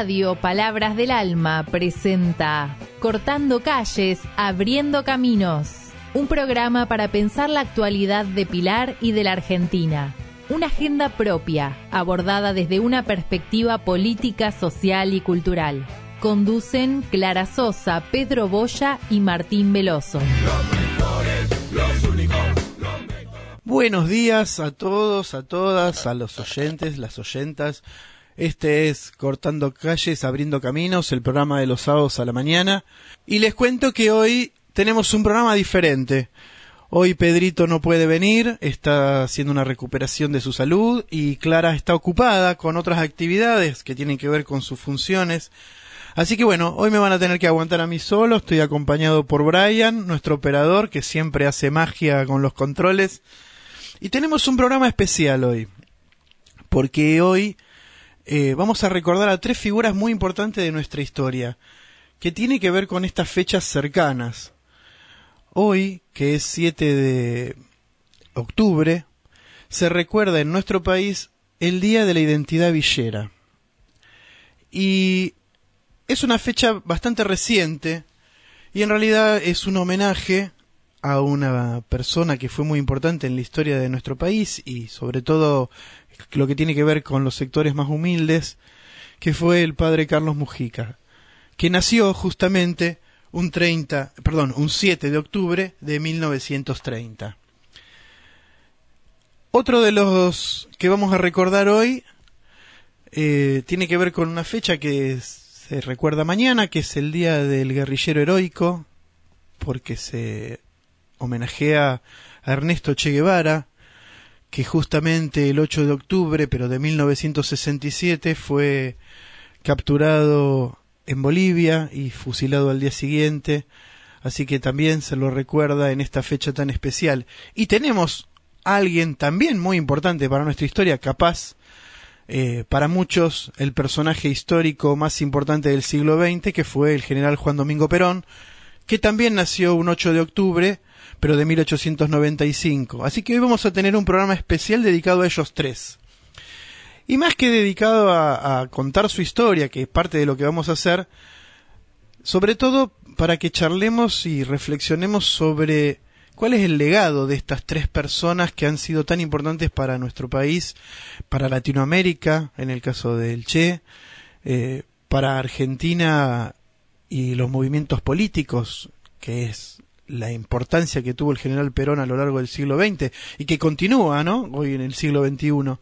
Radio Palabras del Alma presenta Cortando calles, abriendo caminos. Un programa para pensar la actualidad de Pilar y de la Argentina. Una agenda propia, abordada desde una perspectiva política, social y cultural. Conducen Clara Sosa, Pedro Boya y Martín Veloso. Buenos días a todos, a todas, a los oyentes, las oyentas. Este es Cortando Calles, Abriendo Caminos, el programa de los sábados a la mañana. Y les cuento que hoy tenemos un programa diferente. Hoy Pedrito no puede venir, está haciendo una recuperación de su salud y Clara está ocupada con otras actividades que tienen que ver con sus funciones. Así que bueno, hoy me van a tener que aguantar a mí solo, estoy acompañado por Brian, nuestro operador, que siempre hace magia con los controles. Y tenemos un programa especial hoy, porque hoy eh, vamos a recordar a tres figuras muy importantes de nuestra historia, que tiene que ver con estas fechas cercanas. Hoy, que es 7 de octubre, se recuerda en nuestro país el Día de la Identidad Villera. Y es una fecha bastante reciente y en realidad es un homenaje a una persona que fue muy importante en la historia de nuestro país y sobre todo lo que tiene que ver con los sectores más humildes, que fue el padre Carlos Mujica, que nació justamente un 30, perdón, un 7 de octubre de 1930. Otro de los que vamos a recordar hoy eh, tiene que ver con una fecha que se recuerda mañana, que es el Día del Guerrillero Heroico, porque se homenajea a Ernesto Che Guevara, que justamente el 8 de octubre, pero de 1967, fue capturado en Bolivia y fusilado al día siguiente, así que también se lo recuerda en esta fecha tan especial. Y tenemos a alguien también muy importante para nuestra historia, capaz eh, para muchos el personaje histórico más importante del siglo XX, que fue el general Juan Domingo Perón, que también nació un 8 de octubre, pero de 1895. Así que hoy vamos a tener un programa especial dedicado a ellos tres. Y más que dedicado a, contar su historia, que es parte de lo que vamos a hacer, sobre todo para que charlemos y reflexionemos sobre cuál es el legado de estas tres personas que han sido tan importantes para nuestro país, para Latinoamérica, en el caso del Che, eh, para Argentina y los movimientos políticos, que es la importancia que tuvo el general Perón a lo largo del siglo XX y que continúa, ¿no? Hoy en el siglo XXI.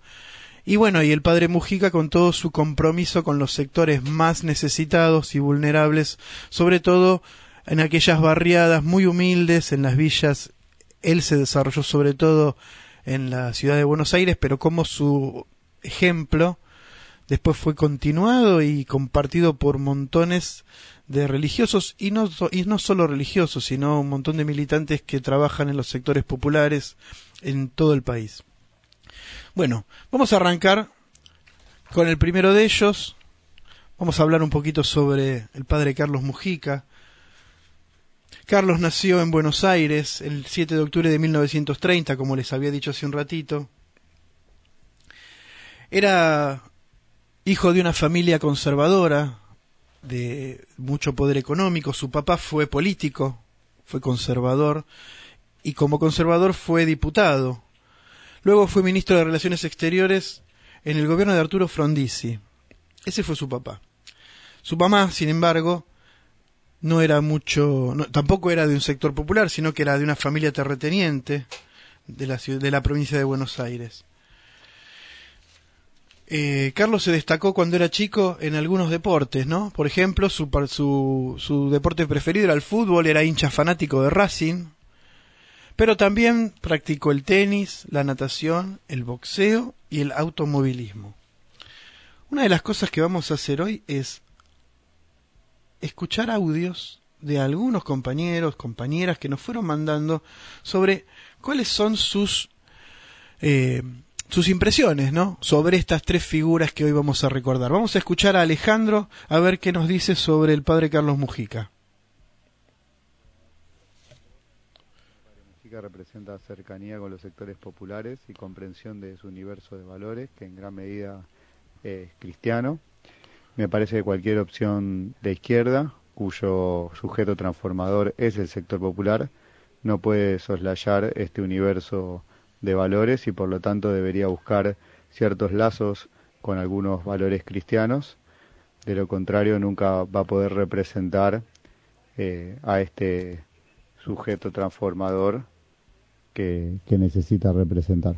Y bueno, y el padre Mujica con todo su compromiso con los sectores más necesitados y vulnerables, sobre todo en aquellas barriadas muy humildes, en las villas. Él se desarrolló sobre todo en la ciudad de Buenos Aires, pero como su ejemplo después fue continuado y compartido por montones de religiosos y no, y no solo religiosos, sino un montón de militantes que trabajan en los sectores populares en todo el país. Bueno, vamos a arrancar con el primero de ellos. Vamos a hablar un poquito sobre el padre Carlos Mujica. Carlos nació en Buenos Aires el 7 de octubre de 1930, como les había dicho hace un ratito. Era hijo de una familia conservadora, de mucho poder económico. Su papá fue político, fue conservador, y como conservador fue diputado. Luego fue ministro de Relaciones Exteriores en el gobierno de Arturo Frondizi. Ese fue su papá. Su mamá, sin embargo, no era mucho, no, tampoco era de un sector popular, sino que era de una familia terrateniente de la, de la provincia de Buenos Aires. Eh, Carlos se destacó cuando era chico en algunos deportes, ¿no? Por ejemplo, su, su, su deporte preferido era el fútbol, era hincha fanático de Racing, pero también practicó el tenis, la natación, el boxeo y el automovilismo. Una de las cosas que vamos a hacer hoy es escuchar audios de algunos compañeros, compañeras que nos fueron mandando sobre cuáles son sus eh, sus impresiones, ¿no? Sobre estas tres figuras que hoy vamos a recordar. Vamos a escuchar a Alejandro a ver qué nos dice sobre el padre Carlos Mujica. Mujica representa cercanía con los sectores populares y comprensión de su universo de valores, que en gran medida es cristiano. Me parece que cualquier opción de izquierda, cuyo sujeto transformador es el sector popular, no puede soslayar este universo de valores y por lo tanto debería buscar ciertos lazos con algunos valores cristianos. De lo contrario, nunca va a poder representar eh, a este sujeto transformador que, que necesita representar.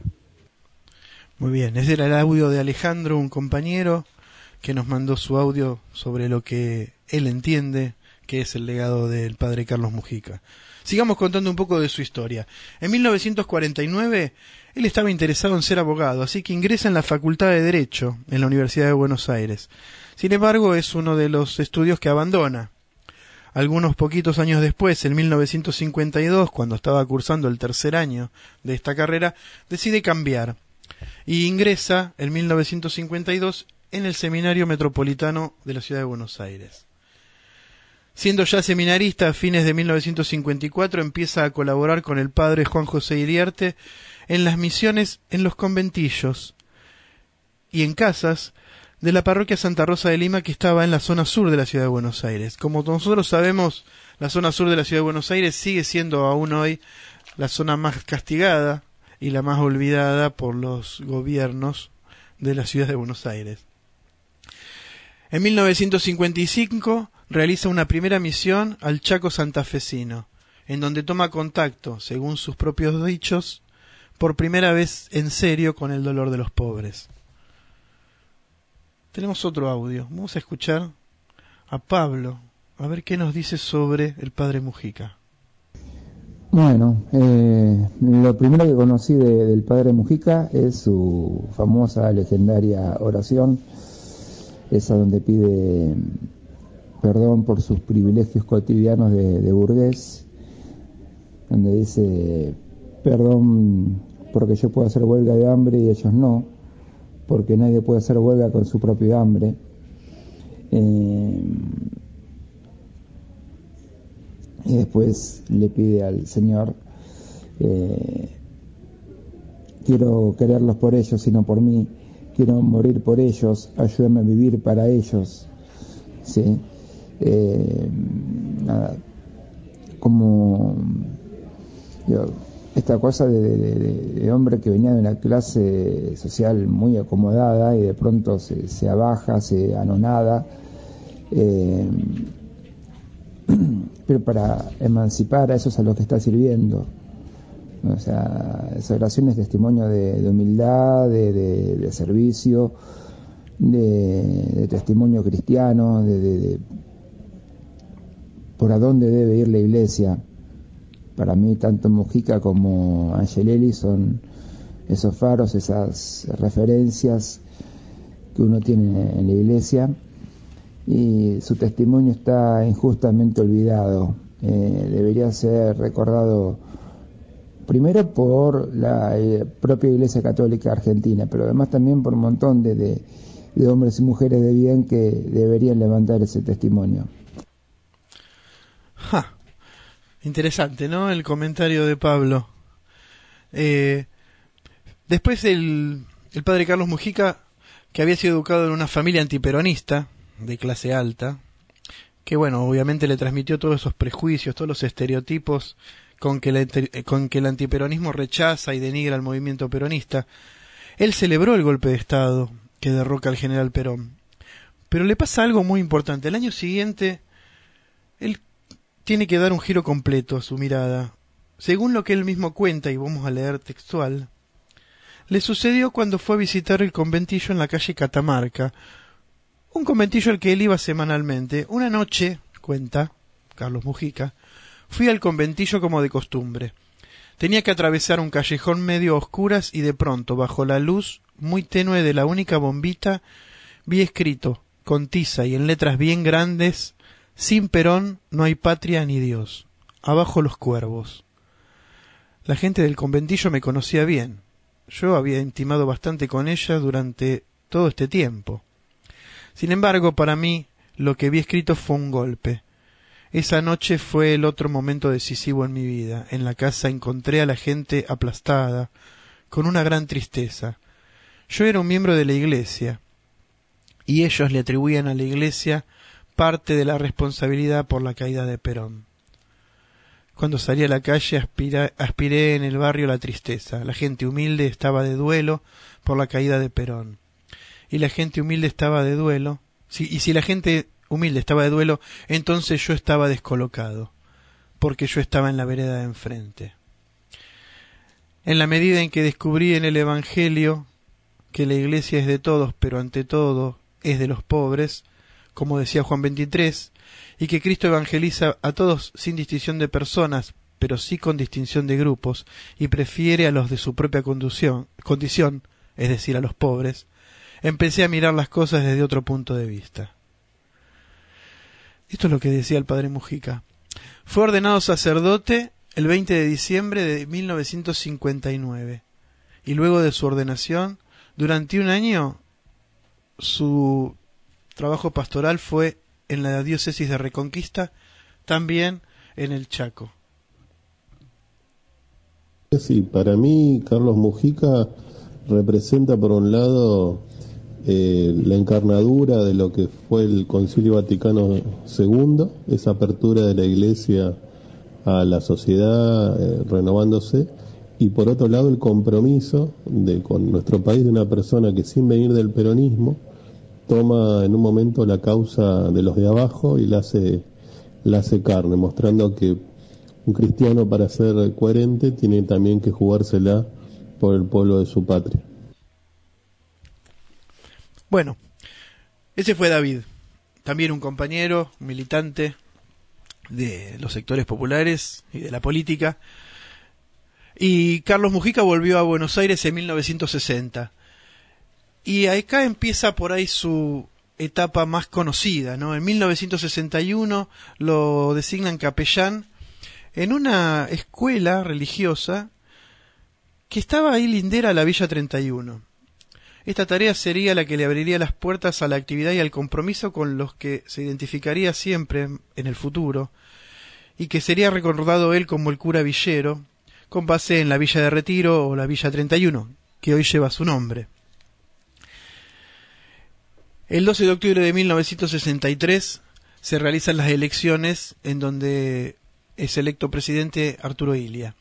Muy bien, ese era el audio de Alejandro, un compañero que nos mandó su audio sobre lo que él entiende que es el legado del padre Carlos Mujica. Sigamos contando un poco de su historia. En 1949 él estaba interesado en ser abogado, así que ingresa en la Facultad de Derecho en la Universidad de Buenos Aires. Sin embargo, es uno de los estudios que abandona. Algunos poquitos años después, en 1952, cuando estaba cursando el tercer año de esta carrera, decide cambiar y ingresa en 1952 en el Seminario Metropolitano de la Ciudad de Buenos Aires. Siendo ya seminarista a fines de 1954, empieza a colaborar con el padre Juan José Iriarte en las misiones en los conventillos y en casas de la parroquia Santa Rosa de Lima que estaba en la zona sur de la ciudad de Buenos Aires. Como nosotros sabemos, la zona sur de la ciudad de Buenos Aires sigue siendo aún hoy la zona más castigada y la más olvidada por los gobiernos de la ciudad de Buenos Aires. En 1955 realiza una primera misión al Chaco santafesino, en donde toma contacto, según sus propios dichos, por primera vez en serio con el dolor de los pobres. Tenemos otro audio. Vamos a escuchar a Pablo, a ver qué nos dice sobre el padre Mujica. Bueno, eh, lo primero que conocí del padre Mujica es su famosa, legendaria oración, esa donde pide perdón por sus privilegios cotidianos de, de burgués, donde dice, perdón porque yo puedo hacer huelga de hambre y ellos no, porque nadie puede hacer huelga con su propio hambre. Eh, y después le pide al Señor, eh, quiero quererlos por ellos, sino por mí, quiero morir por ellos, ayúdame a vivir para ellos. ¿sí? Eh, nada, como yo, esta cosa de, hombre que venía de una clase social muy acomodada y de pronto se, se abaja, se anonada, eh, pero para emancipar a esos a los que está sirviendo. O sea, esa oración es testimonio de, humildad, de, servicio, de, testimonio cristiano, de, por a dónde debe ir la iglesia para mí tanto Mujica como Angelelli son esos faros, esas referencias que uno tiene en la iglesia y su testimonio está injustamente olvidado. Eh, debería ser recordado primero por la eh, propia Iglesia Católica Argentina, pero además también por un montón de, de hombres y mujeres de bien que deberían levantar ese testimonio. Ja. Interesante, ¿no? El comentario de Pablo. Eh, después el, el padre Carlos Mujica, que había sido educado en una familia antiperonista, de clase alta, que bueno, obviamente le transmitió todos esos prejuicios, todos los estereotipos con que, con que el antiperonismo rechaza y denigra al movimiento peronista. Él celebró el golpe de Estado que derroca al general Perón. Pero le pasa algo muy importante. El año siguiente, él tiene que dar un giro completo a su mirada. Según lo que él mismo cuenta, y vamos a leer textual, le sucedió cuando fue a visitar el conventillo en la calle Catamarca, un conventillo al que él iba semanalmente. Una noche, cuenta Carlos Mujica, fui al conventillo como de costumbre. Tenía que atravesar un callejón medio oscuras y de pronto, bajo la luz muy tenue de la única bombita, vi escrito, con tiza y en letras bien grandes, sin Perón no hay patria ni Dios. Abajo los cuervos. La gente del conventillo me conocía bien. Yo había intimado bastante con ella durante todo este tiempo. Sin embargo, para mí, lo que vi escrito fue un golpe. Esa noche fue el otro momento decisivo en mi vida. En la casa encontré a la gente aplastada, con una gran tristeza. Yo era un miembro de la iglesia, y ellos le atribuían a la Iglesia parte de la responsabilidad por la caída de Perón. Cuando salí a la calle aspiré en el barrio la tristeza. La gente humilde estaba de duelo por la caída de Perón. Y la gente humilde estaba de duelo. y si la gente humilde estaba de duelo, entonces yo estaba descolocado, porque yo estaba en la vereda de enfrente. En la medida en que descubrí en el Evangelio que la iglesia es de todos, pero ante todo es de los pobres, como decía Juan 23, y que Cristo evangeliza a todos sin distinción de personas, pero sí con distinción de grupos, y prefiere a los de su propia condición, condición, es decir, a los pobres, empecé a mirar las cosas desde otro punto de vista. Esto es lo que decía el padre Mujica. Fue ordenado sacerdote el 20 de diciembre de 1959 y luego de su ordenación, durante un año, su trabajo pastoral fue en la diócesis de Reconquista, también en el Chaco. Sí, para mí Carlos Mujica representa por un lado eh, la encarnadura de lo que fue el Concilio Vaticano II, esa apertura de la Iglesia a la sociedad eh, renovándose, y por otro lado el compromiso de con nuestro país de una persona que sin venir del peronismo toma en un momento la causa de los de abajo y la hace, la hace carne, mostrando que un cristiano para ser coherente tiene también que jugársela por el pueblo de su patria. Bueno, ese fue David, también un compañero, militante de los sectores populares y de la política. Y Carlos Mujica volvió a Buenos Aires en 1960. Y acá empieza por ahí su etapa más conocida, ¿no? En 1961 lo designan capellán en una escuela religiosa que estaba ahí lindera a la Villa 31. Esta tarea sería la que le abriría las puertas a la actividad y al compromiso con los que se identificaría siempre en el futuro, y que sería recordado él como el cura Villero, con base en la Villa de Retiro o la Villa 31, que hoy lleva su nombre. El 12 de octubre de 1963 se realizan las elecciones en donde es electo presidente Arturo Ilia,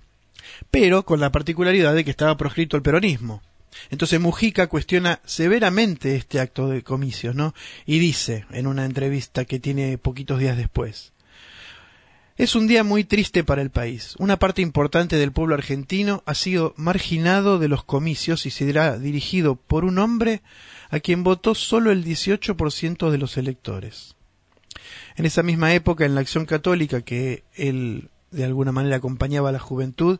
pero con la particularidad de que estaba proscrito el peronismo. Entonces Mujica cuestiona severamente este acto de comicios, ¿no? Y dice en una entrevista que tiene poquitos días después, es un día muy triste para el país. Una parte importante del pueblo argentino ha sido marginado de los comicios y será dirigido por un hombre a quien votó solo el 18% de los electores. En esa misma época, en la acción católica que él de alguna manera acompañaba a la juventud,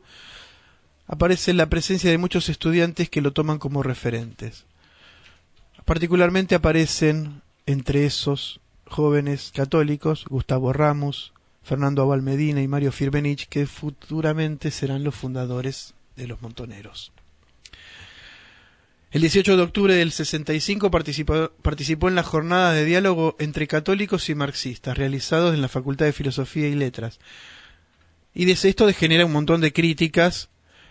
aparece la presencia de muchos estudiantes que lo toman como referentes. Particularmente aparecen entre esos jóvenes católicos Gustavo Ramos, Fernando Abal Medina y Mario Firbenich, que futuramente serán los fundadores de los Montoneros. El 18 de octubre del 65 participó, participó en las jornadas de diálogo entre católicos y marxistas realizados en la Facultad de Filosofía y Letras. Y desde esto genera un montón de críticas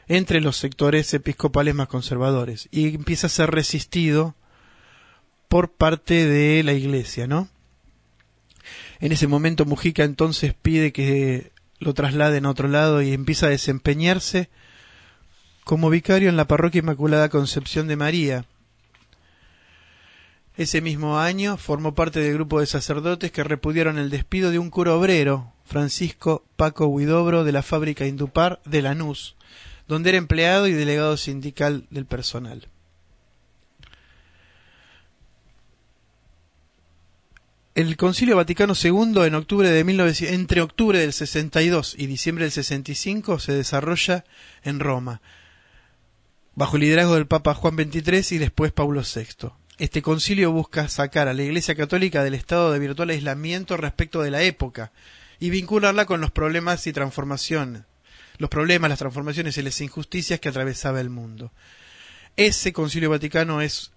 entre los sectores episcopales más conservadores y empieza a ser resistido por parte de la iglesia, ¿no? En ese momento Mujica entonces pide que lo trasladen a otro lado y empieza a desempeñarse como vicario en la parroquia Inmaculada Concepción de María. Ese mismo año formó parte del grupo de sacerdotes que repudiaron el despido de un cura obrero, Francisco Paco Huidobro, de la fábrica Indupar de Lanús, donde era empleado y delegado sindical del personal. El Concilio Vaticano II en octubre de 19, entre octubre del 62 y diciembre del 65 se desarrolla en Roma, bajo el liderazgo del Papa Juan XXIII y después Pablo VI. Este concilio busca sacar a la Iglesia Católica del estado de virtual aislamiento respecto de la época y vincularla con los problemas y transformaciones los problemas, las transformaciones y las injusticias que atravesaba el mundo. Ese concilio vaticano es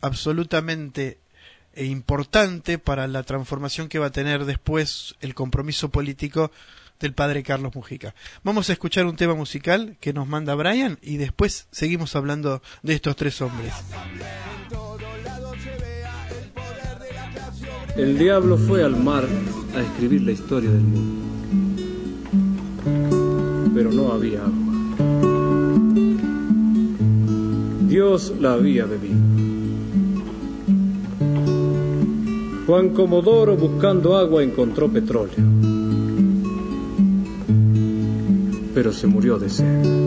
absolutamente eh, importante para la transformación que va a tener después el compromiso político del padre Carlos Mujica. Vamos a escuchar un tema musical que nos manda Brian y después seguimos hablando de estos tres hombres. el diablo fue al mar a escribir la historia del mundo. Pero no había agua. Dios la había bebido. Juan Comodoro buscando agua encontró petróleo. Pero se murió de sed.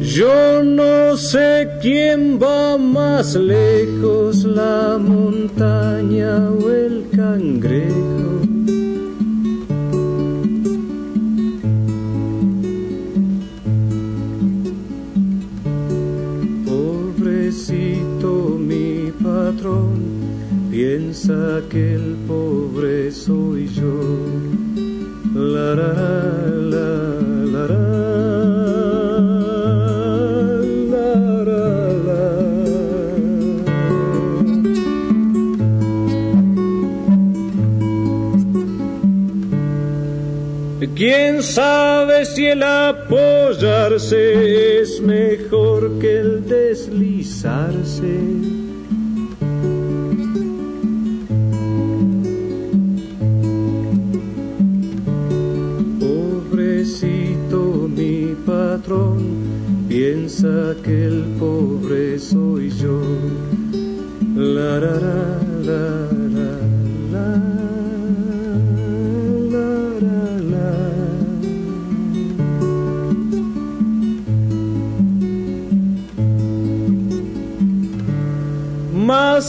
Yo no sé quién va más lejos, la montaña o el cangrejo. Piensa que el pobre soy yo. La, la, la, la, ¿Quién sabe si el apoyarse es mejor que el deslizarse?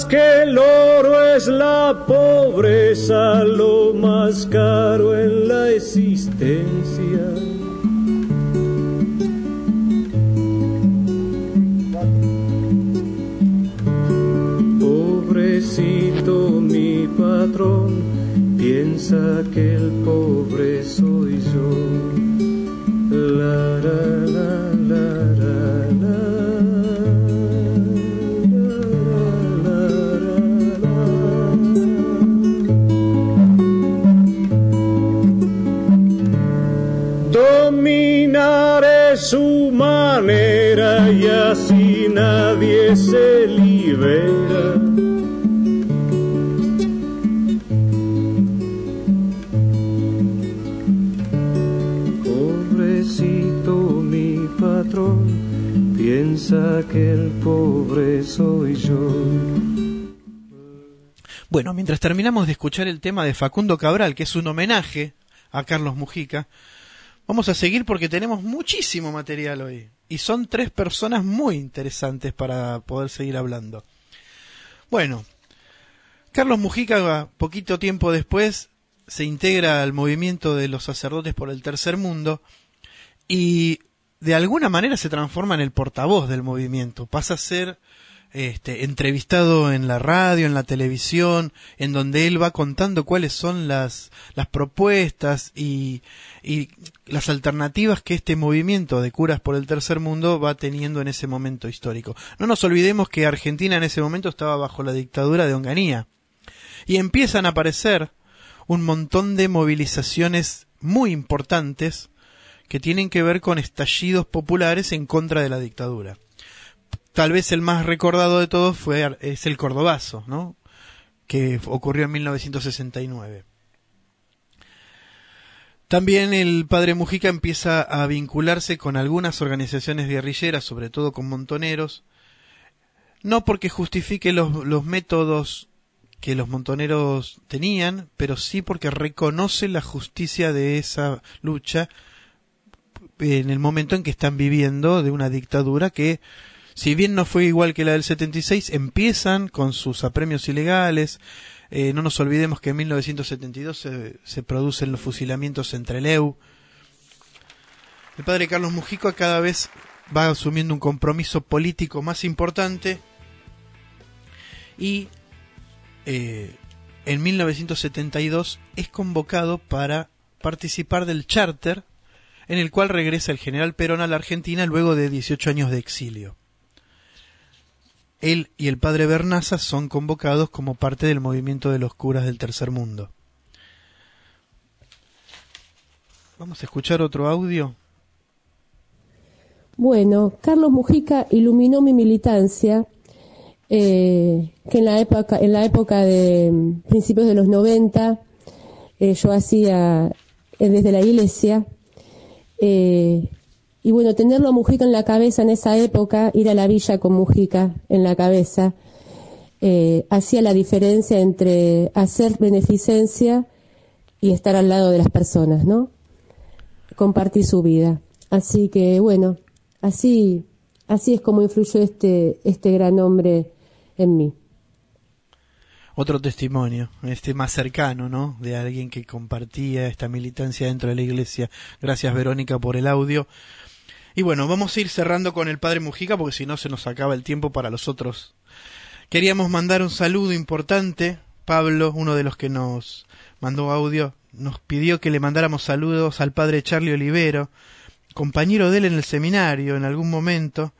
Que el oro es la pobreza, lo más caro en la existencia. Pobrecito mi patrón, piensa que el pobre Pobrecito mi patrón, piensa que el pobre soy yo. Bueno, mientras terminamos de escuchar el tema de Facundo Cabral, que es un homenaje a Carlos Mujica, Vamos a seguir porque tenemos muchísimo material hoy. Y son tres personas muy interesantes para poder seguir hablando. Bueno, Carlos Mujica, poquito tiempo después, se integra al movimiento de los sacerdotes por el tercer mundo y de alguna manera se transforma en el portavoz del movimiento. Pasa a ser este, entrevistado en la radio, en la televisión, en donde él va contando cuáles son las, propuestas y, y las alternativas que este movimiento de curas por el tercer mundo va teniendo en ese momento histórico. No nos olvidemos que Argentina en ese momento estaba bajo la dictadura de Onganía y empiezan a aparecer un montón de movilizaciones muy importantes que tienen que ver con estallidos populares en contra de la dictadura tal vez el más recordado de todos fue es el Cordobazo, ¿no? que ocurrió en 1969. También el padre Mujica empieza a vincularse con algunas organizaciones guerrilleras, sobre todo con montoneros, no porque justifique los, los métodos que los montoneros tenían, pero sí porque reconoce la justicia de esa lucha en el momento en que están viviendo de una dictadura que si bien no fue igual que la del 76, empiezan con sus apremios ilegales. Eh, no nos olvidemos que en 1972 se, se producen los fusilamientos entre Leu. El padre Carlos Mujica cada vez va asumiendo un compromiso político más importante y eh, en 1972 es convocado para participar del charter en el cual regresa el general Perón a la Argentina luego de 18 años de exilio él y el padre Bernaza son convocados como parte del movimiento de los curas del tercer mundo. Vamos a escuchar otro audio. Bueno, Carlos Mujica iluminó mi militancia eh, que en la época, en la época de mm, principios de los 90 eh, yo hacía eh, desde la iglesia. Y bueno, tenerlo a Mujica en la cabeza en esa época, ir a la villa con Mujica en la cabeza, hacía la diferencia entre hacer beneficencia y estar al lado de las personas, ¿no? Compartir su vida. Así que bueno, así, así es como influyó este, este gran hombre en mí. Otro testimonio, este más cercano, ¿no? De alguien que compartía esta militancia dentro de la iglesia. Gracias, Verónica, por el audio. Y bueno, vamos a ir cerrando con el Padre Mujica porque si no se nos acaba el tiempo para los otros. Queríamos mandar un saludo importante. Pablo, uno de los que nos mandó audio, nos pidió que le mandáramos saludos al Padre Charlie Olivero, compañero de él en el seminario en algún momento,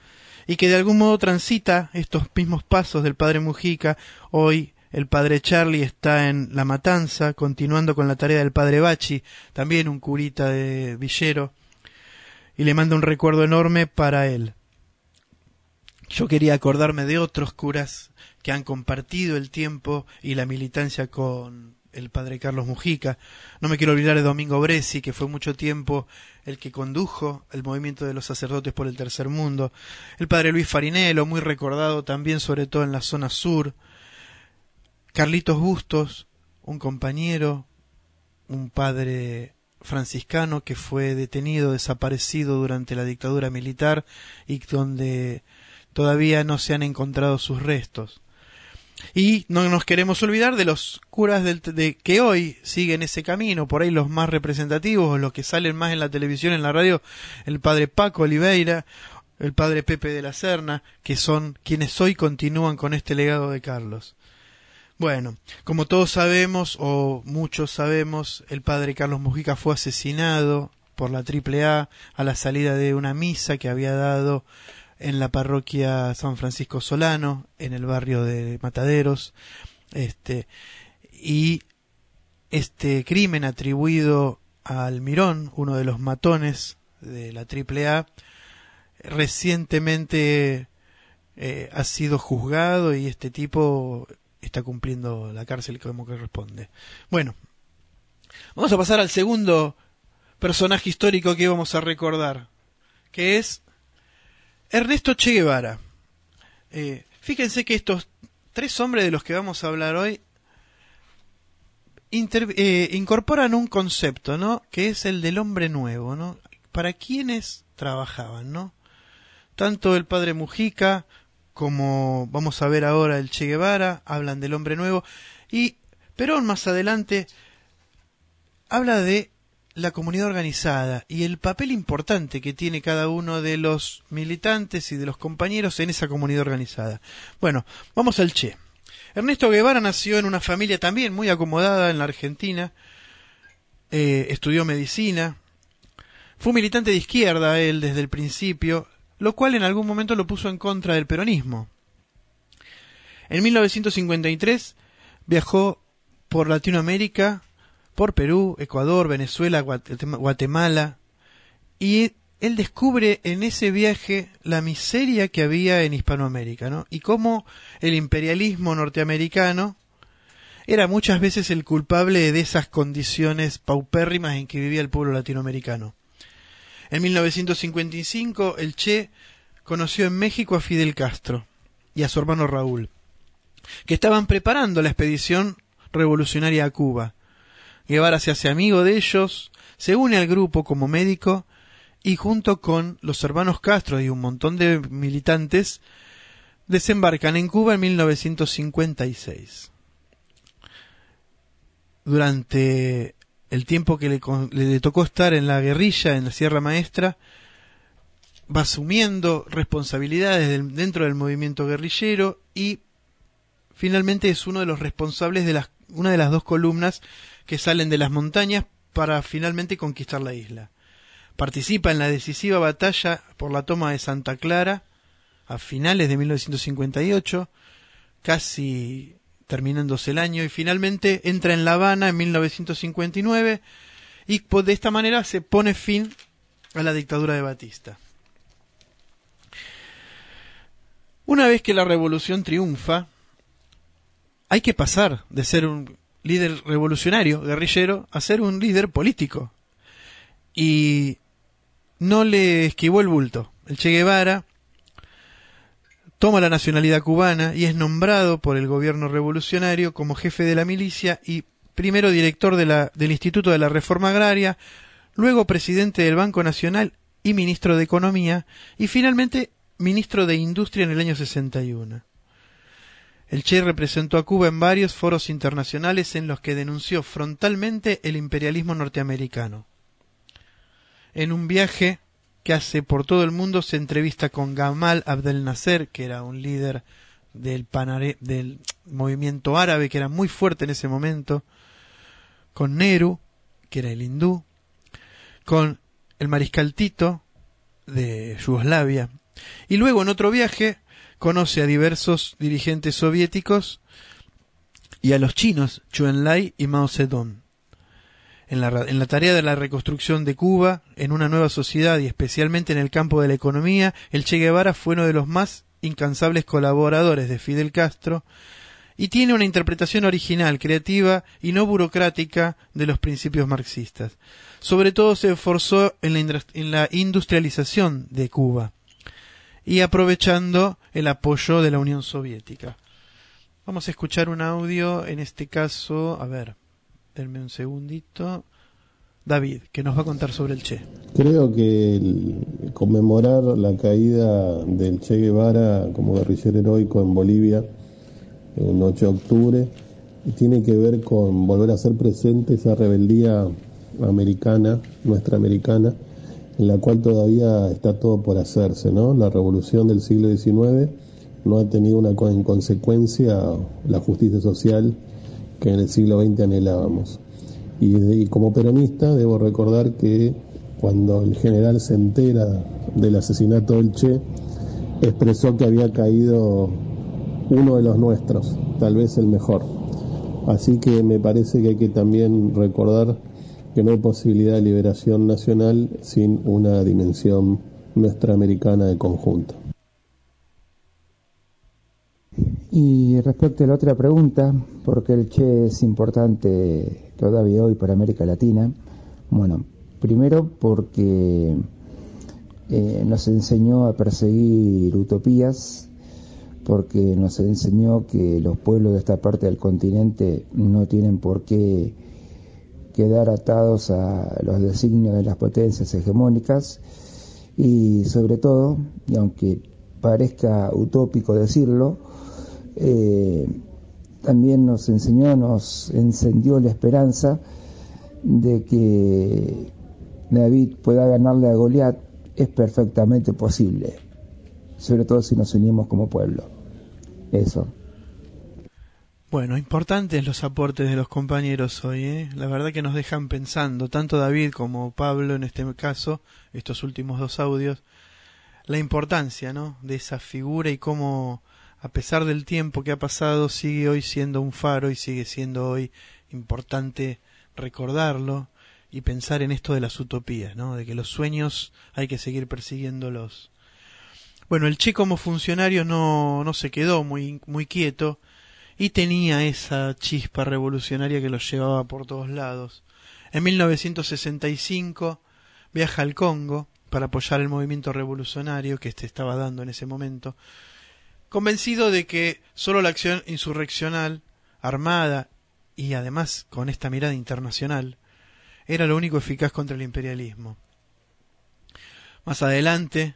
y que de algún modo transita estos mismos pasos del padre Mujica. Hoy el padre Charlie está en La Matanza, continuando con la tarea del padre Bachi, también un curita de Villero, y le manda un recuerdo enorme para él. Yo quería acordarme de otros curas que han compartido el tiempo y la militancia con el padre Carlos Mujica. No me quiero olvidar de Domingo Bresi, que fue mucho tiempo el que condujo el movimiento de los sacerdotes por el tercer mundo. El padre Luis Farinelo, muy recordado también, sobre todo en la zona sur. Carlitos Bustos, un compañero, un padre franciscano que fue detenido, desaparecido durante la dictadura militar y donde todavía no se han encontrado sus restos. Y no nos queremos olvidar de los curas de que hoy siguen ese camino, por ahí los más representativos, los que salen más en la televisión, en la radio, el padre Paco Oliveira, el padre Pepe de la Serna, que son quienes hoy continúan con este legado de Carlos. Bueno, como todos sabemos, o muchos sabemos, el padre Carlos Mujica fue asesinado por la AAA a la salida de una misa que había dado en la parroquia San Francisco Solano, en el barrio de Mataderos, este, y este crimen atribuido al Mirón, uno de los matones de la AAA, recientemente eh, ha sido juzgado y este tipo está cumpliendo la cárcel como corresponde. Bueno, vamos a pasar al segundo personaje histórico que vamos a recordar, que es Ernesto Che Guevara. Eh, fíjense que estos tres hombres de los que vamos a hablar hoy eh, incorporan un concepto, ¿no? Que es el del hombre nuevo, ¿no? Para quienes trabajaban, ¿no? Tanto el padre Mujica como vamos a ver ahora el Che Guevara hablan del hombre nuevo y Perón más adelante habla de la comunidad organizada y el papel importante que tiene cada uno de los militantes y de los compañeros en esa comunidad organizada. Bueno, vamos al Che. Ernesto Guevara nació en una familia también muy acomodada en la Argentina, eh, estudió medicina, fue militante de izquierda él desde el principio, lo cual en algún momento lo puso en contra del peronismo. En 1953 viajó por Latinoamérica por Perú, Ecuador, Venezuela, Guatemala, y él descubre en ese viaje la miseria que había en Hispanoamérica, ¿no? Y cómo el imperialismo norteamericano era muchas veces el culpable de esas condiciones paupérrimas en que vivía el pueblo latinoamericano. En 1955 el Che conoció en México a Fidel Castro y a su hermano Raúl, que estaban preparando la expedición revolucionaria a Cuba, Guevara se hace amigo de ellos, se une al grupo como médico y junto con los hermanos Castro y un montón de militantes desembarcan en Cuba en 1956. Durante el tiempo que le, tocó estar en la guerrilla, en la Sierra Maestra, va asumiendo responsabilidades dentro del movimiento guerrillero y finalmente es uno de los responsables de las, una de las dos columnas que salen de las montañas para finalmente conquistar la isla. Participa en la decisiva batalla por la toma de Santa Clara a finales de 1958, casi terminándose el año, y finalmente entra en La Habana en 1959 y de esta manera se pone fin a la dictadura de Batista. Una vez que la revolución triunfa, hay que pasar de ser un líder revolucionario, guerrillero, a ser un líder político. Y no le esquivó el bulto. El Che Guevara toma la nacionalidad cubana y es nombrado por el gobierno revolucionario como jefe de la milicia y primero director del Instituto de la Reforma Agraria, luego presidente del Banco Nacional y ministro de Economía, y finalmente ministro de Industria en el año 61. El Che representó a Cuba en varios foros internacionales en los que denunció frontalmente el imperialismo norteamericano. En un viaje que hace por todo el mundo se entrevista con Gamal Abdel Nasser, que era un líder del, del movimiento árabe, que era muy fuerte en ese momento, con Nehru, que era el hindú, con el mariscal Tito, de Yugoslavia, y luego en otro viaje conoce a diversos dirigentes soviéticos y a los chinos, Chu Enlai y Mao Zedong en la, tarea de la reconstrucción de Cuba en una nueva sociedad y especialmente en el campo de la economía, el Che Guevara fue uno de los más incansables colaboradores de Fidel Castro y tiene una interpretación original, creativa y no burocrática de los principios marxistas. Sobre todo se esforzó en la, en la industrialización de Cuba y aprovechando el apoyo de la Unión Soviética. Vamos a escuchar un audio, en este caso, a ver. Denme un segundito. David, que nos va a contar sobre el Che. Creo que conmemorar la caída del Che Guevara como guerrillero heroico en Bolivia, un 8 de octubre, tiene que ver con volver a ser presente esa rebeldía americana, nuestra americana, en la cual todavía está todo por hacerse, ¿no? La revolución del siglo XIX no ha tenido una en consecuencia la justicia social que en el siglo XX anhelábamos. Y, como peronista debo recordar que cuando el general se entera del asesinato del Che, expresó que había caído uno de los nuestros, tal vez el mejor. Así que me parece que hay que también recordar que no hay posibilidad de liberación nacional sin una dimensión nuestra americana de conjunto. Y respecto a la otra pregunta, ¿por qué el Che es importante todavía hoy para América Latina? Bueno, primero porque eh, nos enseñó a perseguir utopías, porque nos enseñó que los pueblos de esta parte del continente no tienen por qué quedar atados a los designios de las potencias hegemónicas y sobre todo, y aunque parezca utópico decirlo, eh, también nos enseñó, nos encendió la esperanza de que David pueda ganarle a Goliat es perfectamente posible, sobre todo si nos unimos como pueblo. Eso. Bueno, importantes los aportes de los compañeros hoy, ¿eh? la verdad que nos dejan pensando, tanto David como Pablo en este caso, estos últimos dos audios, la importancia ¿no? de esa figura y cómo a pesar del tiempo que ha pasado, sigue hoy siendo un faro y sigue siendo hoy importante recordarlo y pensar en esto de las utopías, ¿no? De que los sueños hay que seguir persiguiéndolos. Bueno, el Che como funcionario no, no se quedó muy, muy quieto y tenía esa chispa revolucionaria que lo llevaba por todos lados. En 1965 viaja al Congo para apoyar el movimiento revolucionario que se estaba dando en ese momento convencido de que solo la acción insurreccional, armada y además con esta mirada internacional, era lo único eficaz contra el imperialismo. Más adelante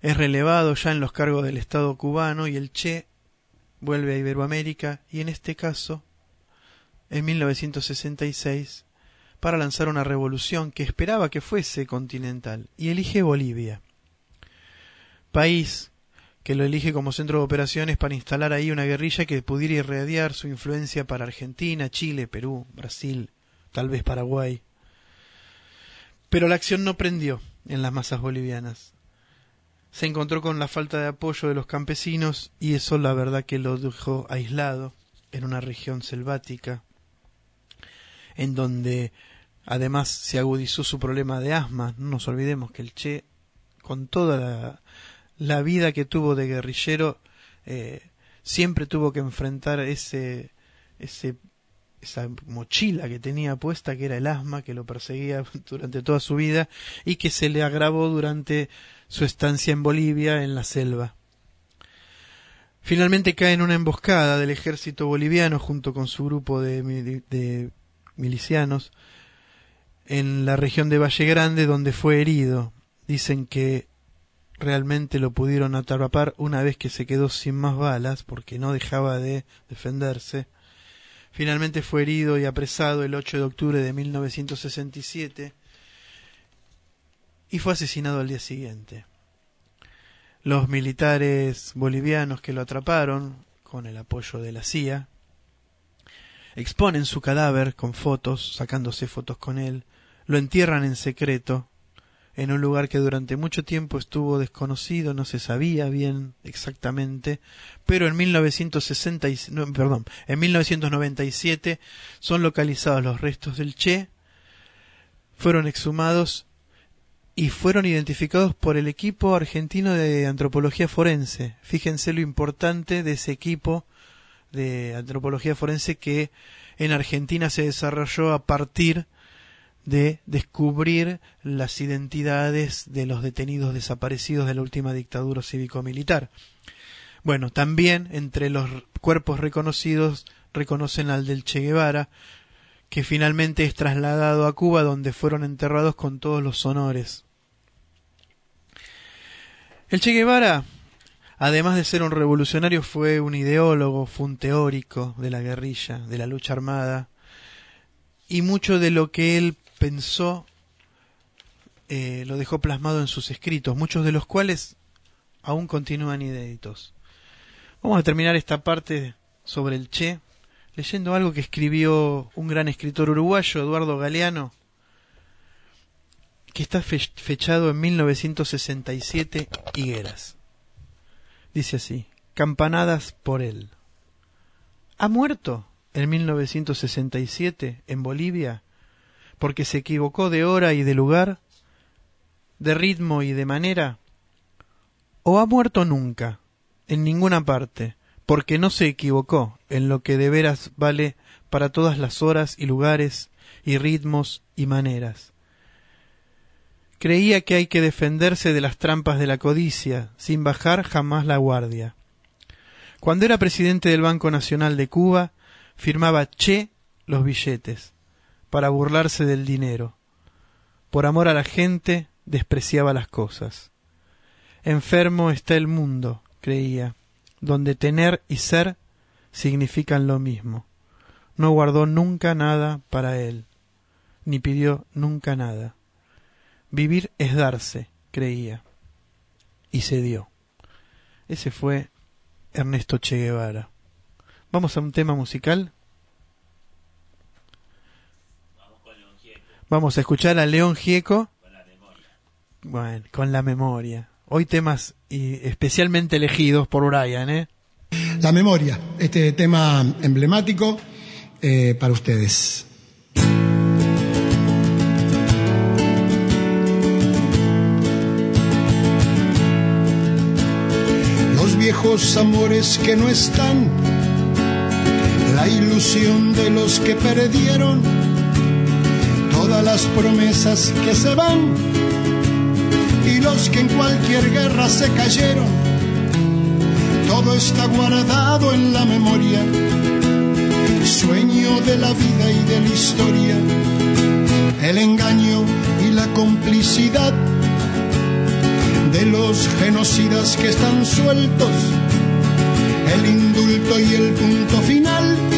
es relevado ya en los cargos del Estado cubano y el Che vuelve a Iberoamérica y en este caso, en 1966, para lanzar una revolución que esperaba que fuese continental y elige Bolivia, país que lo elige como centro de operaciones para instalar ahí una guerrilla que pudiera irradiar su influencia para Argentina, Chile, Perú, Brasil, tal vez Paraguay. Pero la acción no prendió en las masas bolivianas. Se encontró con la falta de apoyo de los campesinos y eso la verdad que lo dejó aislado en una región selvática, en donde además se agudizó su problema de asma. No nos olvidemos que el Che, con toda la, la vida que tuvo de guerrillero, eh, siempre tuvo que enfrentar ese, esa mochila que tenía puesta, que era el asma, que lo perseguía durante toda su vida y que se le agravó durante su estancia en Bolivia, en la selva. Finalmente cae en una emboscada del ejército boliviano junto con su grupo de milicianos en la región de Valle Grande donde fue herido. Dicen que realmente lo pudieron atrapar una vez que se quedó sin más balas porque no dejaba de defenderse. Finalmente fue herido y apresado el 8 de octubre de 1967 y fue asesinado al día siguiente. Los militares bolivianos que lo atraparon, con el apoyo de la CIA, exponen su cadáver con fotos, sacándose fotos con él, lo entierran en secreto, en un lugar que durante mucho tiempo estuvo desconocido, no se sabía bien exactamente, pero en 1960 perdón, en 1997 son localizados los restos del Che, fueron exhumados y fueron identificados por el equipo argentino de antropología forense. Fíjense lo importante de ese equipo de antropología forense que en Argentina se desarrolló a partir de descubrir las identidades de los detenidos desaparecidos de la última dictadura cívico-militar. Bueno, también entre los cuerpos reconocidos reconocen al del Che Guevara, que finalmente es trasladado a Cuba donde fueron enterrados con todos los honores. El Che Guevara, además de ser un revolucionario, fue un ideólogo, fue un teórico de la guerrilla, de la lucha armada, y mucho de lo que él pensó eh, lo dejó plasmado en sus escritos, muchos de los cuales aún continúan inéditos. Vamos a terminar esta parte sobre el Che leyendo algo que escribió un gran escritor uruguayo, Eduardo Galeano, que está fechado en 1967, Higueras. Dice así, campanadas por él. ¿Ha muerto en 1967 en Bolivia porque se equivocó de hora y de lugar, de ritmo y de manera? ¿O ha muerto nunca, en ninguna parte, porque no se equivocó en lo que de veras vale para todas las horas y lugares y ritmos y maneras? Creía que hay que defenderse de las trampas de la codicia, sin bajar jamás la guardia. Cuando era presidente del Banco Nacional de Cuba, firmaba Che los billetes, para burlarse del dinero. Por amor a la gente, despreciaba las cosas. Enfermo está el mundo, creía, donde tener y ser significan lo mismo. No guardó nunca nada para él, ni pidió nunca nada. Vivir es darse, creía. Y se dio. Ese fue Ernesto Che Guevara. Vamos a un tema musical. Vamos a escuchar a León Gieco. Con la memoria. Bueno, con la memoria. Hoy temas y especialmente elegidos por Brian, ¿eh? La memoria, este tema emblemático eh, para ustedes. viejos amores que no están, la ilusión de los que perdieron, todas las promesas que se van y los que en cualquier guerra se cayeron. Todo está guardado en la memoria, sueño de la vida y de la historia, el engaño y la complicidad de los genocidas que están sueltos, el indulto y el punto final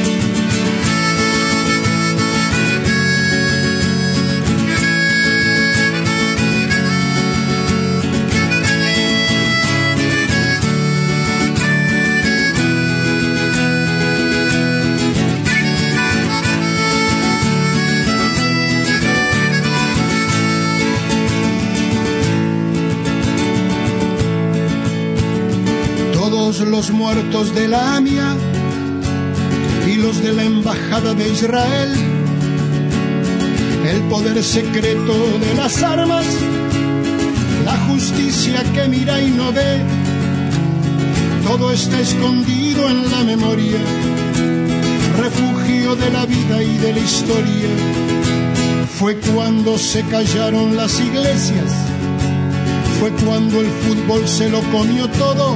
de la AMIA y los de la Embajada de Israel, el poder secreto de las armas, la justicia que mira y no ve, todo está escondido en la memoria, refugio de la vida y de la historia. Fue cuando se callaron las iglesias, fue cuando el fútbol se lo comió todo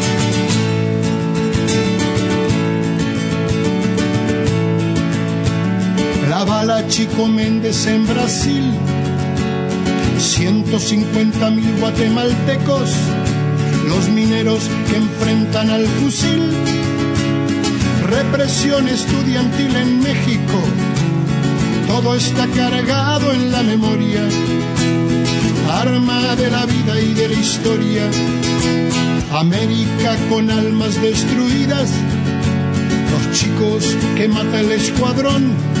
La bala Chico Méndez en Brasil, 150 mil guatemaltecos, los mineros que enfrentan al fusil, represión estudiantil en México, todo está cargado en la memoria, arma de la vida y de la historia, América con almas destruidas, los chicos que mata el escuadrón,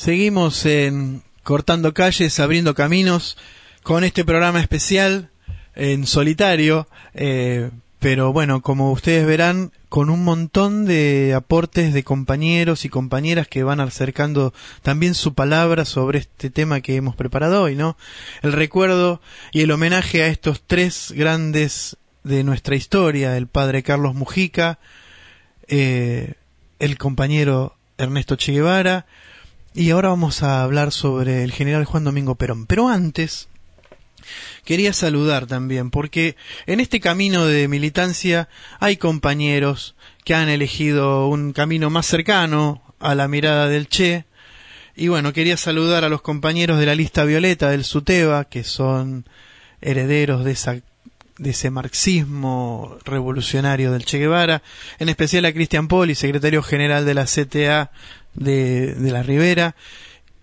Seguimos en cortando calles, abriendo caminos con este programa especial en solitario. Eh, pero bueno, como ustedes verán, con un montón de aportes de compañeros y compañeras que van acercando también su palabra sobre este tema que hemos preparado hoy, ¿no? El recuerdo y el homenaje a estos tres grandes de nuestra historia, el padre Carlos Mujica, eh, el compañero Ernesto Che Guevara, y ahora vamos a hablar sobre el general Juan Domingo Perón. Pero antes, quería saludar también, porque en este camino de militancia hay compañeros que han elegido un camino más cercano a la mirada del Che. Y bueno, quería saludar a los compañeros de la lista violeta del SUTEBA, que son herederos de esa de ese marxismo revolucionario del Che Guevara, en especial a Cristian Poli, secretario general de la CTA de, la Ribera,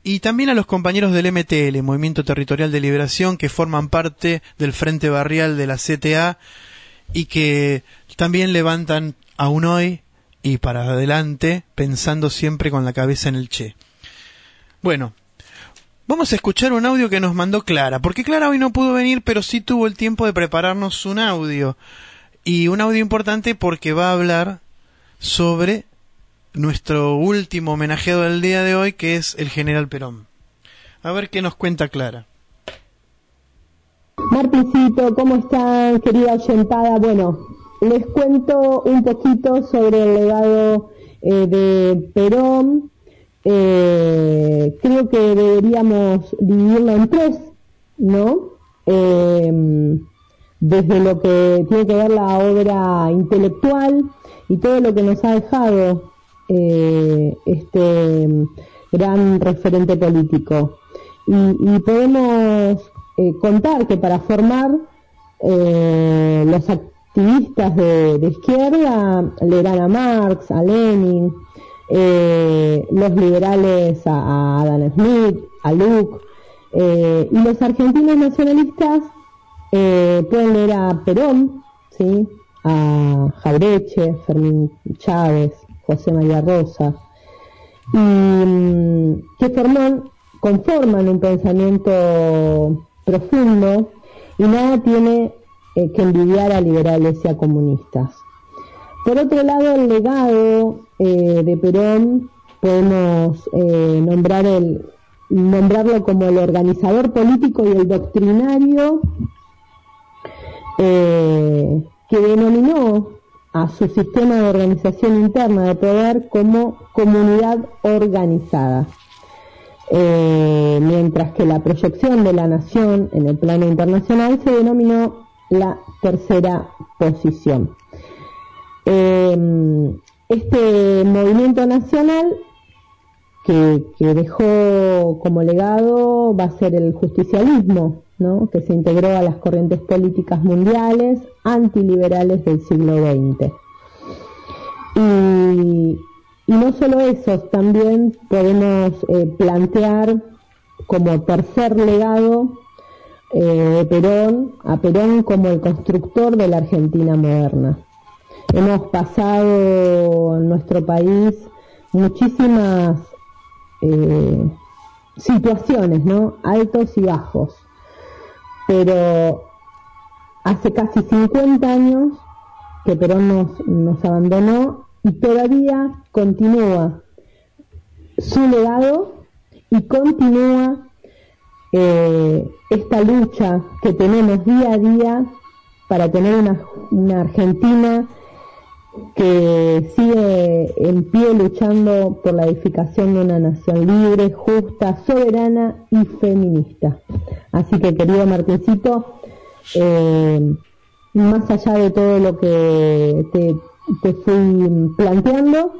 y también a los compañeros del MTL, Movimiento Territorial de Liberación, que forman parte del Frente Barrial de la CTA y que también levantan aún hoy y para adelante, pensando siempre con la cabeza en el Che. Bueno, vamos a escuchar un audio que nos mandó Clara, porque Clara hoy no pudo venir, pero sí tuvo el tiempo de prepararnos un audio. Y un audio importante porque va a hablar sobre nuestro último homenajeado del día de hoy, que es el general Perón. A ver qué nos cuenta Clara. Martincito, ¿cómo están, querida oyentada? Bueno, les cuento un poquito sobre el legado eh, de Perón. Eh, creo que deberíamos dividirlo en tres, ¿no? Eh, desde lo que tiene que ver la obra intelectual y todo lo que nos ha dejado este gran referente político. Y, podemos contar que para formar los actores activistas de, izquierda leerán a Marx, a Lenin, eh, los liberales a, Adam Smith, a Luke, eh, y los argentinos nacionalistas eh, pueden leer a Perón, ¿sí? a Jaureche, Fermín Chávez, José María Rosa, y mm, que forman, conforman un pensamiento profundo y nada tiene eh, que envidiar a liberales y a comunistas. Por otro lado, el legado eh, de Perón podemos eh, nombrar el, nombrarlo como el organizador político y el doctrinario que denominó a su sistema de organización interna de poder como comunidad organizada. mientras que la proyección de la nación en el plano internacional se denominó la tercera posición. Em, este movimiento nacional que, dejó como legado va a ser el justicialismo, que se integró a las corrientes políticas mundiales antiliberales del siglo XX. Y, no solo eso, también podemos eh, plantear como tercer legado eh, Perón, a Perón como el constructor de la Argentina moderna. Hemos pasado en nuestro país muchísimas eh, situaciones, ¿no? Altos y bajos. Pero hace casi 50 años que Perón nos, nos abandonó y todavía continúa su legado y continúa eh, esta lucha que tenemos día a día para tener una, una Argentina que sigue en pie luchando por la edificación de una nación libre, justa, soberana y feminista. Así que querido Martincito, eh, más allá de todo lo que te, te fui planteando,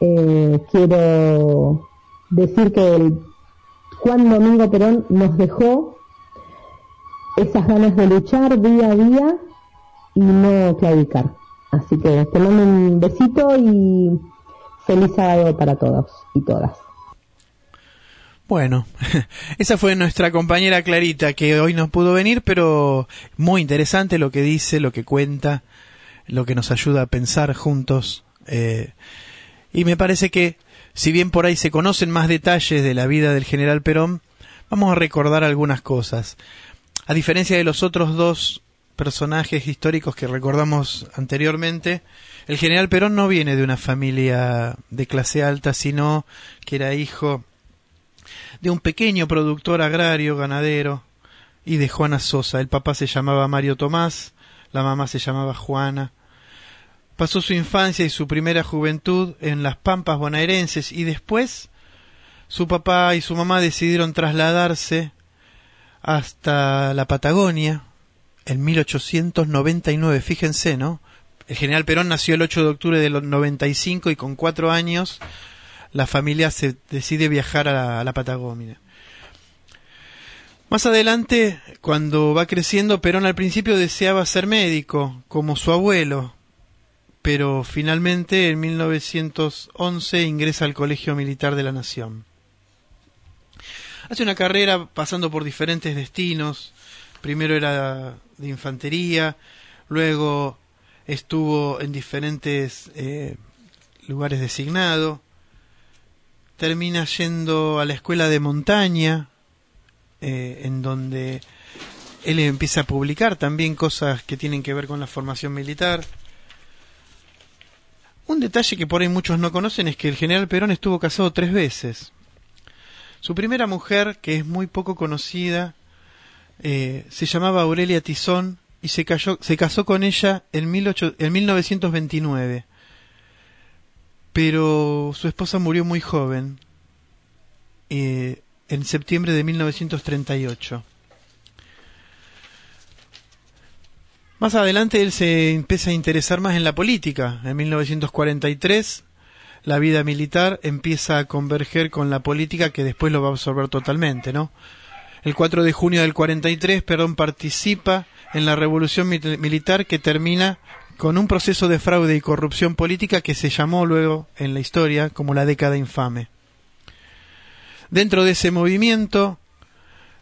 eh, quiero decir que el Juan Domingo Perón nos dejó esas ganas de luchar día a día y no claudicar. Así que te mando un besito y feliz sábado para todos y todas. Bueno, esa fue nuestra compañera Clarita que hoy no pudo venir, pero muy interesante lo que dice, lo que cuenta, lo que nos ayuda a pensar juntos. Eh, y me parece que si bien por ahí se conocen más detalles de la vida del general Perón, vamos a recordar algunas cosas. A diferencia de los otros dos personajes históricos que recordamos anteriormente, el general Perón no viene de una familia de clase alta, sino que era hijo de un pequeño productor agrario, ganadero, y de Juana Sosa. El papá se llamaba Mario Tomás, la mamá se llamaba Juana. Pasó su infancia y su primera juventud en las pampas bonaerenses y después su papá y su mamá decidieron trasladarse hasta la Patagonia en 1899. Fíjense, ¿no? El general Perón nació el 8 de octubre del 95 y con cuatro años la familia se decide viajar a la Patagonia. Más adelante, cuando va creciendo, Perón al principio deseaba ser médico, como su abuelo, pero finalmente en 1911 ingresa al Colegio Militar de la Nación. Hace una carrera pasando por diferentes destinos. Primero era de infantería, luego estuvo en diferentes eh, lugares designados. Termina yendo a la escuela de montaña, eh, en donde él empieza a publicar también cosas que tienen que ver con la formación militar Un detalle que por ahí muchos no conocen es que el general Perón estuvo casado tres veces. Su primera mujer, que es muy poco conocida, eh, se llamaba Aurelia Tizón y se, se casó con ella en, en 1929. Pero su esposa murió muy joven, eh, en septiembre de 1938. Más adelante él se empieza a interesar más en la política. En 1943 la vida militar empieza a converger con la política que después lo va a absorber totalmente, ¿no? El 4 de junio del 43, Perón participa en la revolución militar que termina con un proceso de fraude y corrupción política que se llamó luego en la historia como la década infame. Dentro de ese movimiento,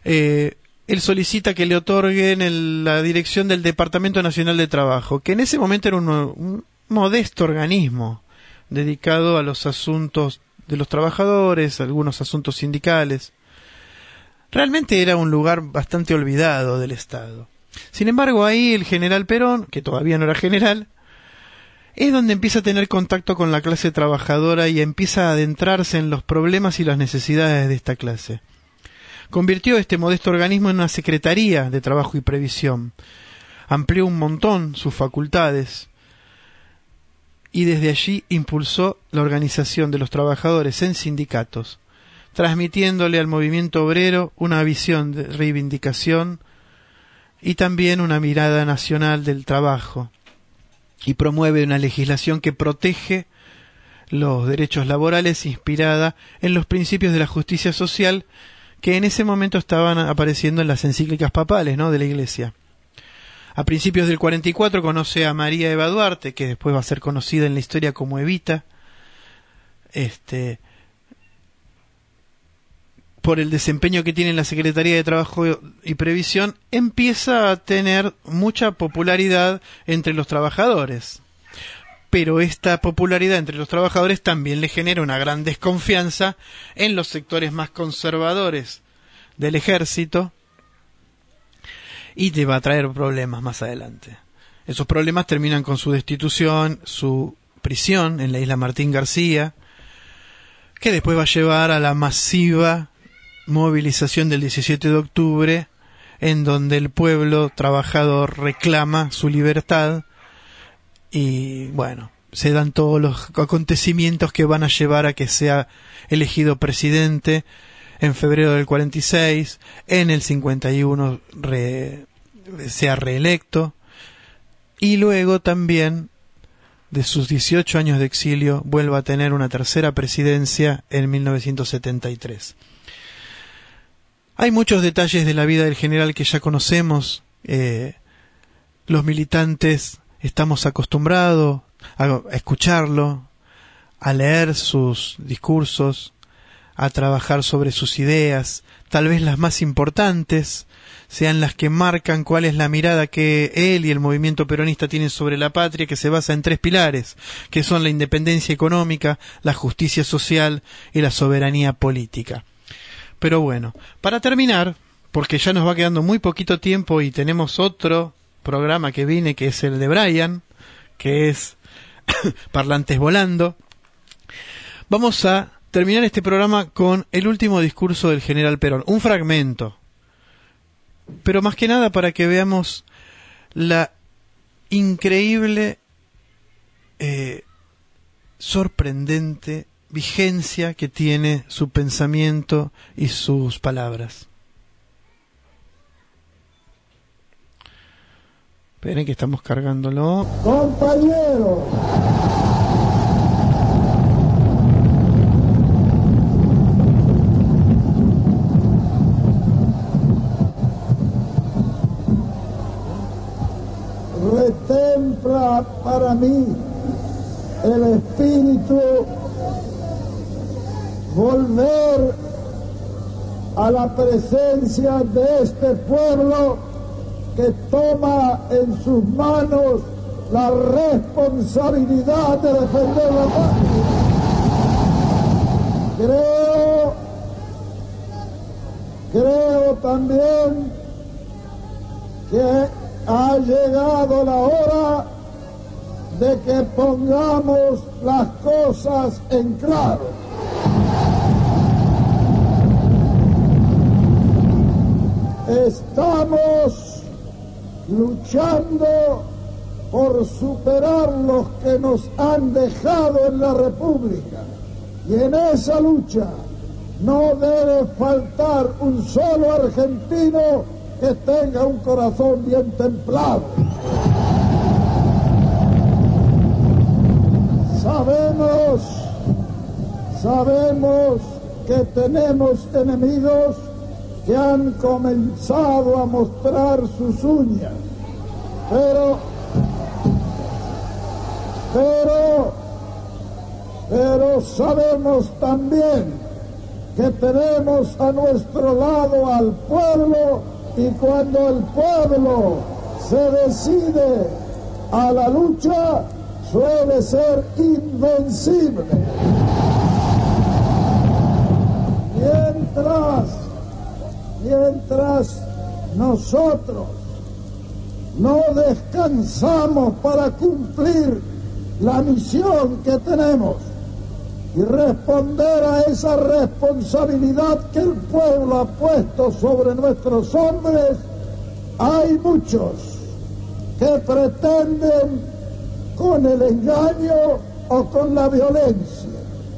eh, él solicita que le otorguen la dirección del Departamento Nacional de Trabajo, que en ese momento era un modesto organismo dedicado a los asuntos de los trabajadores, algunos asuntos sindicales. Realmente era un lugar bastante olvidado del Estado. Sin embargo, ahí el general Perón, que todavía no era general, es donde empieza a tener contacto con la clase trabajadora y empieza a adentrarse en los problemas y las necesidades de esta clase. Convirtió este modesto organismo en una secretaría de trabajo y previsión. Amplió un montón sus facultades, y desde allí impulsó la organización de los trabajadores en sindicatos, transmitiéndole al movimiento obrero una visión de reivindicación y también una mirada nacional del trabajo, y promueve una legislación que protege los derechos laborales inspirada en los principios de la justicia social que en ese momento estaban apareciendo en las encíclicas papales ¿no? de la Iglesia. A principios del 44 conoce a María Eva Duarte, que después va a ser conocida en la historia como Evita, este, por el desempeño que tiene en la Secretaría de Trabajo y Previsión, empieza a tener mucha popularidad entre los trabajadores. Pero esta popularidad entre los trabajadores también le genera una gran desconfianza en los sectores más conservadores del ejército, y te va a traer problemas más adelante. Esos problemas terminan con su destitución, su prisión en la isla Martín García, que después va a llevar a la masiva movilización del 17 de octubre, en donde el pueblo trabajador reclama su libertad y bueno, se dan todos los acontecimientos que van a llevar a que sea elegido presidente en febrero del 46, en el 51 re, sea reelecto, y luego también de sus 18 años de exilio vuelva a tener una tercera presidencia en 1973. Hay muchos detalles de la vida del general que ya conocemos. Eh, los militantes estamos acostumbrados a escucharlo, a leer sus discursos, a trabajar sobre sus ideas, tal vez las más importantes sean las que marcan cuál es la mirada que él y el movimiento peronista tienen sobre la patria, que se basa en tres pilares, que son la independencia económica, la justicia social y la soberanía política. Pero bueno, para terminar, porque ya nos va quedando muy poquito tiempo y tenemos otro programa que viene, que es el de Brian, que es Parlantes Volando, vamos a terminar este programa con el último discurso del general Perón, un fragmento, pero más que nada para que veamos la increíble, eh, sorprendente vigencia que tiene su pensamiento y sus palabras. Esperen que estamos cargándolo. Compañeros retempla para mí el espíritu volver a la presencia de este pueblo que toma en sus manos la responsabilidad de defender la patria. Creo, creo también que ha llegado la hora de que pongamos las cosas en claro. Estamos luchando por superar los que nos han dejado en la República. Y en esa lucha no debe faltar un solo argentino que tenga un corazón bien templado. Sabemos, sabemos que tenemos enemigos han comenzado a mostrar sus uñas, pero, pero, pero sabemos también que tenemos a nuestro lado al pueblo y cuando el pueblo se decide a la lucha, suele ser invencible. Mientras, mientras nosotros no descansamos para cumplir la misión que tenemos y responder a esa responsabilidad que el pueblo ha puesto sobre nuestros hombres, hay muchos que pretenden con el engaño o con la violencia.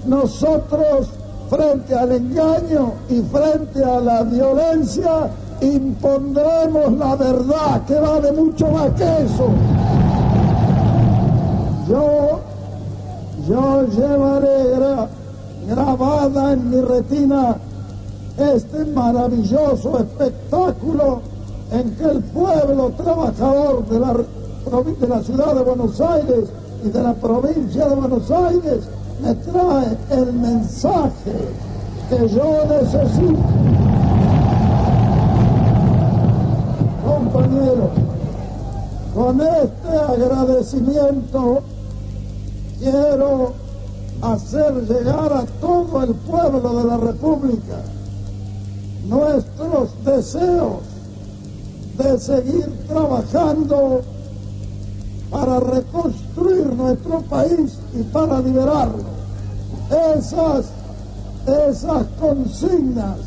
Nosotros, frente al engaño y frente a la violencia, impondremos la verdad, que vale mucho más que eso. Yo, yo llevaré grabada en mi retina este maravilloso espectáculo en que el pueblo trabajador de la de la ciudad de Buenos Aires y de la provincia de Buenos Aires me trae el mensaje que yo necesito. Compañeros, con este agradecimiento quiero hacer llegar a todo el pueblo de la República nuestros deseos de seguir trabajando para reconstruir nuestro país y para liberarlo. Esas, esas consignas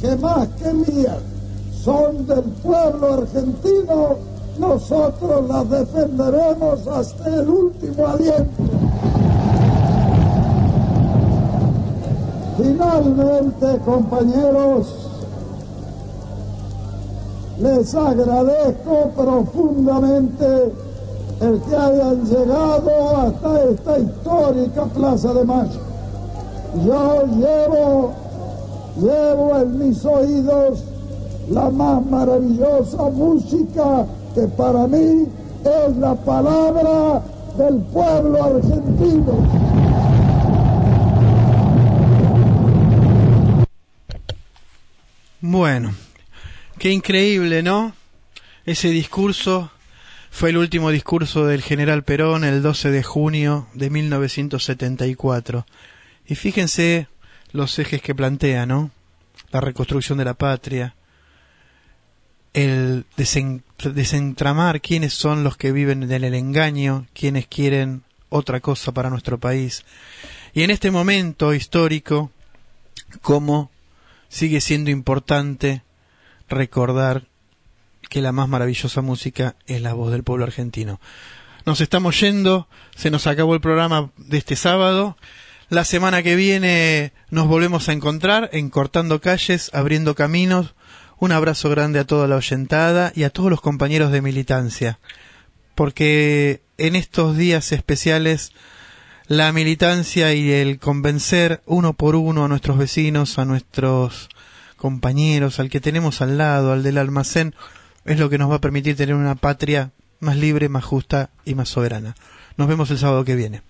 que más que mías son del pueblo argentino, nosotros las defenderemos hasta el último aliento. Finalmente, compañeros, les agradezco profundamente el que hayan llegado hasta esta histórica Plaza de Mayo. Yo llevo, llevo en mis oídos la más maravillosa música que para mí es la palabra del pueblo argentino. Bueno, qué increíble, ¿no? Ese discurso fue el último discurso del general Perón el 12 de junio de 1974. Y fíjense los ejes que plantea, ¿no? La reconstrucción de la patria, el desentramar quiénes son los que viven en el engaño, quienes quieren otra cosa para nuestro país. Y en este momento histórico, cómo sigue siendo importante recordar que la más maravillosa música es la voz del pueblo argentino. Nos estamos yendo, se nos acabó el programa de este sábado. La semana que viene nos volvemos a encontrar en Cortando Calles, Abriendo Caminos. Un abrazo grande a toda la oyentada y a todos los compañeros de militancia, porque en estos días especiales la militancia y el convencer uno por uno a nuestros vecinos, a nuestros compañeros, al que tenemos al lado, al del almacén, es lo que nos va a permitir tener una patria más libre, más justa y más soberana. Nos vemos el sábado que viene.